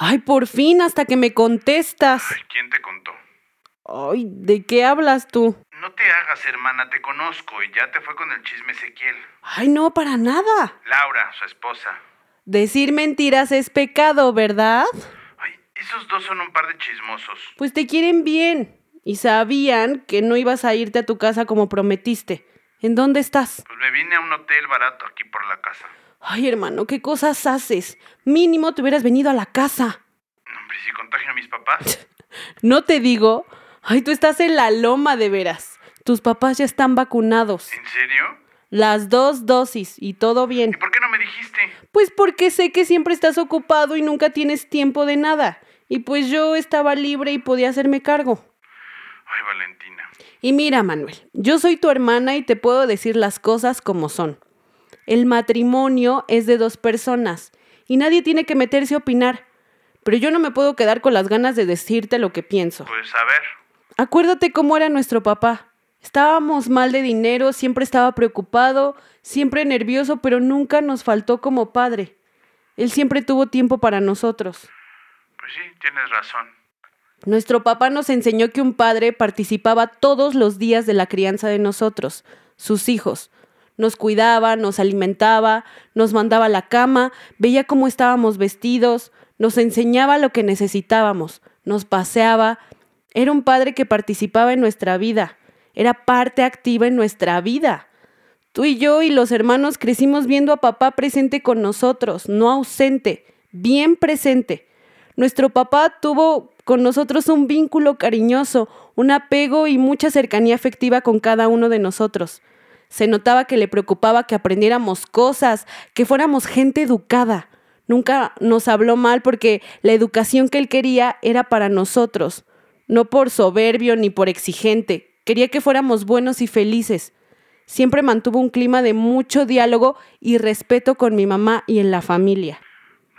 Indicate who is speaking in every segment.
Speaker 1: Ay, por fin, hasta que me contestas.
Speaker 2: ay, ¿quién te contó?
Speaker 1: Ay, ¿de qué hablas tú?
Speaker 2: No te hagas, hermana, te conozco y ya te fue con el chisme Ezequiel.
Speaker 1: Ay, no, para nada.
Speaker 2: Laura, su esposa.
Speaker 1: Decir mentiras es pecado, ¿verdad?
Speaker 2: Ay, esos dos son un par de chismosos.
Speaker 1: Pues te quieren bien. Y sabían que no ibas a irte a tu casa como prometiste. ¿En dónde estás?
Speaker 2: Pues me vine a un hotel barato aquí por la casa.
Speaker 1: Ay, hermano, ¿qué cosas haces? Mínimo te hubieras venido a la casa.
Speaker 2: No, Hombre, ¿y si contagio a mis papás.
Speaker 1: No te digo. Ay, tú estás en la loma de veras. Tus papás ya están vacunados.
Speaker 2: ¿En serio?
Speaker 1: Las dos dosis y todo bien.
Speaker 2: ¿Y por qué no me dijiste?
Speaker 1: Pues porque sé que siempre estás ocupado y nunca tienes tiempo de nada. Y pues yo estaba libre y podía hacerme cargo.
Speaker 2: Ay, Valentina.
Speaker 1: Y mira, Manuel, yo soy tu hermana y te puedo decir las cosas como son. El matrimonio es de dos personas y nadie tiene que meterse a opinar. Pero yo no me puedo quedar con las ganas de decirte lo que pienso.
Speaker 2: Pues a ver.
Speaker 1: Acuérdate cómo era nuestro papá. Estábamos mal de dinero, siempre estaba preocupado, siempre nervioso, pero nunca nos faltó como padre. Él siempre tuvo tiempo para nosotros.
Speaker 2: Pues sí, tienes razón.
Speaker 1: Nuestro papá nos enseñó que un padre participaba todos los días de la crianza de nosotros, sus hijos. Nos cuidaba, nos alimentaba, nos mandaba a la cama, veía cómo estábamos vestidos, nos enseñaba lo que necesitábamos, nos paseaba. Era un padre que participaba en nuestra vida, era parte activa en nuestra vida. Tú y yo y los hermanos crecimos viendo a papá presente con nosotros, no ausente, bien presente. Nuestro papá tuvo con nosotros un vínculo cariñoso, un apego y mucha cercanía afectiva con cada uno de nosotros. Se notaba que le preocupaba que aprendiéramos cosas, que fuéramos gente educada. Nunca nos habló mal porque la educación que él quería era para nosotros, no por soberbio ni por exigente. Quería que fuéramos buenos y felices. Siempre mantuvo un clima de mucho diálogo y respeto con mi mamá y en la familia.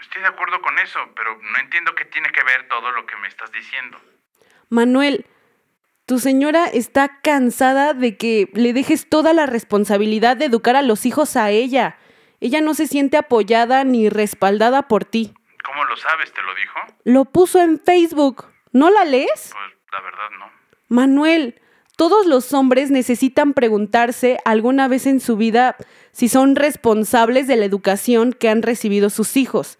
Speaker 2: Estoy de acuerdo con eso, pero no entiendo qué tiene que ver todo lo que me estás diciendo.
Speaker 1: Manuel, tu señora está cansada de que le dejes toda la responsabilidad de educar a los hijos a ella. Ella no se siente apoyada ni respaldada por ti.
Speaker 2: ¿Cómo lo sabes? ¿Te lo dijo?
Speaker 1: Lo puso en Facebook. ¿No la lees?
Speaker 2: Pues la verdad no.
Speaker 1: Manuel, todos los hombres necesitan preguntarse alguna vez en su vida si son responsables de la educación que han recibido sus hijos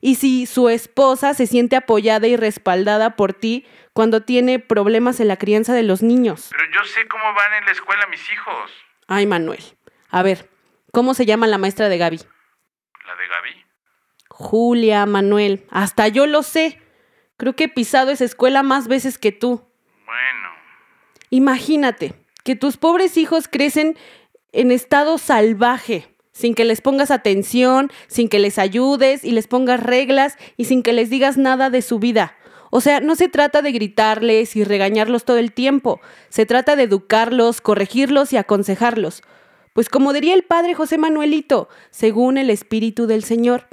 Speaker 1: y si su esposa se siente apoyada y respaldada por ti cuando tiene problemas en la crianza de los niños.
Speaker 2: Pero yo sé cómo van en la escuela mis hijos.
Speaker 1: Ay, Manuel. A ver, ¿cómo se llama la maestra de Gaby?
Speaker 2: ¿La de Gaby?
Speaker 1: Julia, Manuel. Hasta yo lo sé. Creo que he pisado esa escuela más veces que tú.
Speaker 2: Bueno,
Speaker 1: Imagínate que tus pobres hijos crecen en estado salvaje, sin que les pongas atención, sin que les ayudes y les pongas reglas y sin que les digas nada de su vida. O sea, no se trata de gritarles y regañarlos todo el tiempo, se trata de educarlos, corregirlos y aconsejarlos. Pues como diría el padre José Manuelito, según el Espíritu del Señor.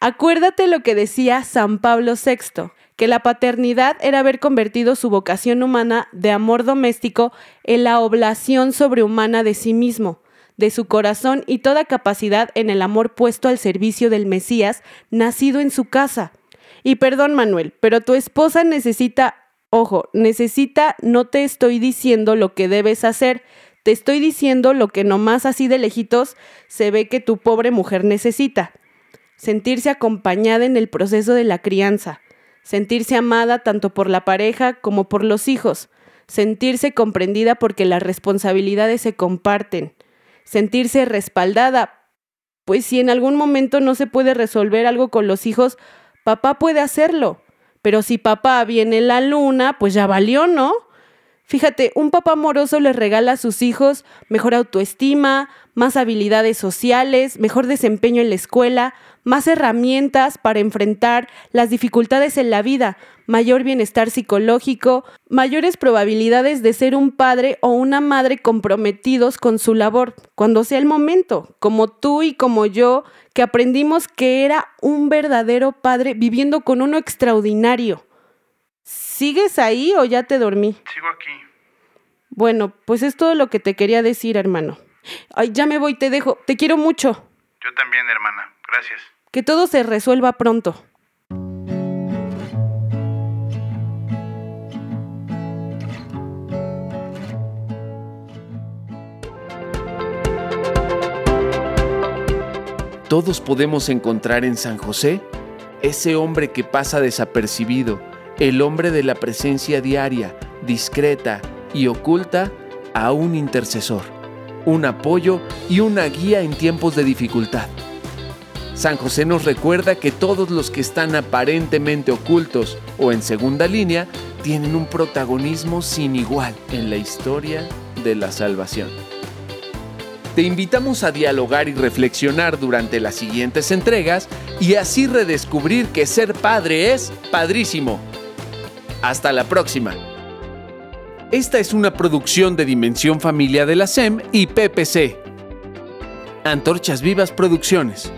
Speaker 1: Acuérdate lo que decía San Pablo VI, que la paternidad era haber convertido su vocación humana de amor doméstico en la oblación sobrehumana de sí mismo, de su corazón y toda capacidad en el amor puesto al servicio del Mesías, nacido en su casa. Y perdón, Manuel, pero tu esposa necesita, ojo, necesita, no te estoy diciendo lo que debes hacer, te estoy diciendo lo que nomás así de lejitos se ve que tu pobre mujer necesita. Sentirse acompañada en el proceso de la crianza, sentirse amada tanto por la pareja como por los hijos, sentirse comprendida porque las responsabilidades se comparten, sentirse respaldada, pues si en algún momento no se puede resolver algo con los hijos, papá puede hacerlo, pero si papá viene la luna, pues ya valió, ¿no? Fíjate, un papá amoroso les regala a sus hijos mejor autoestima, más habilidades sociales, mejor desempeño en la escuela, más herramientas para enfrentar las dificultades en la vida, mayor bienestar psicológico, mayores probabilidades de ser un padre o una madre comprometidos con su labor, cuando sea el momento, como tú y como yo, que aprendimos que era un verdadero padre viviendo con uno extraordinario. ¿Sigues ahí o ya te dormí?
Speaker 2: Sigo aquí.
Speaker 1: Bueno, pues es todo lo que te quería decir, hermano. Ay, ya me voy, te dejo. Te quiero mucho.
Speaker 2: Yo también, hermana. Gracias.
Speaker 1: Que todo se resuelva pronto.
Speaker 3: Todos podemos encontrar en San José ese hombre que pasa desapercibido, el hombre de la presencia diaria, discreta y oculta a un intercesor, un apoyo y una guía en tiempos de dificultad. San José nos recuerda que todos los que están aparentemente ocultos o en segunda línea tienen un protagonismo sin igual en la historia de la salvación. Te invitamos a dialogar y reflexionar durante las siguientes entregas y así redescubrir que ser padre es padrísimo. Hasta la próxima. Esta es una producción de Dimensión Familia de la SEM y PPC. Antorchas Vivas Producciones.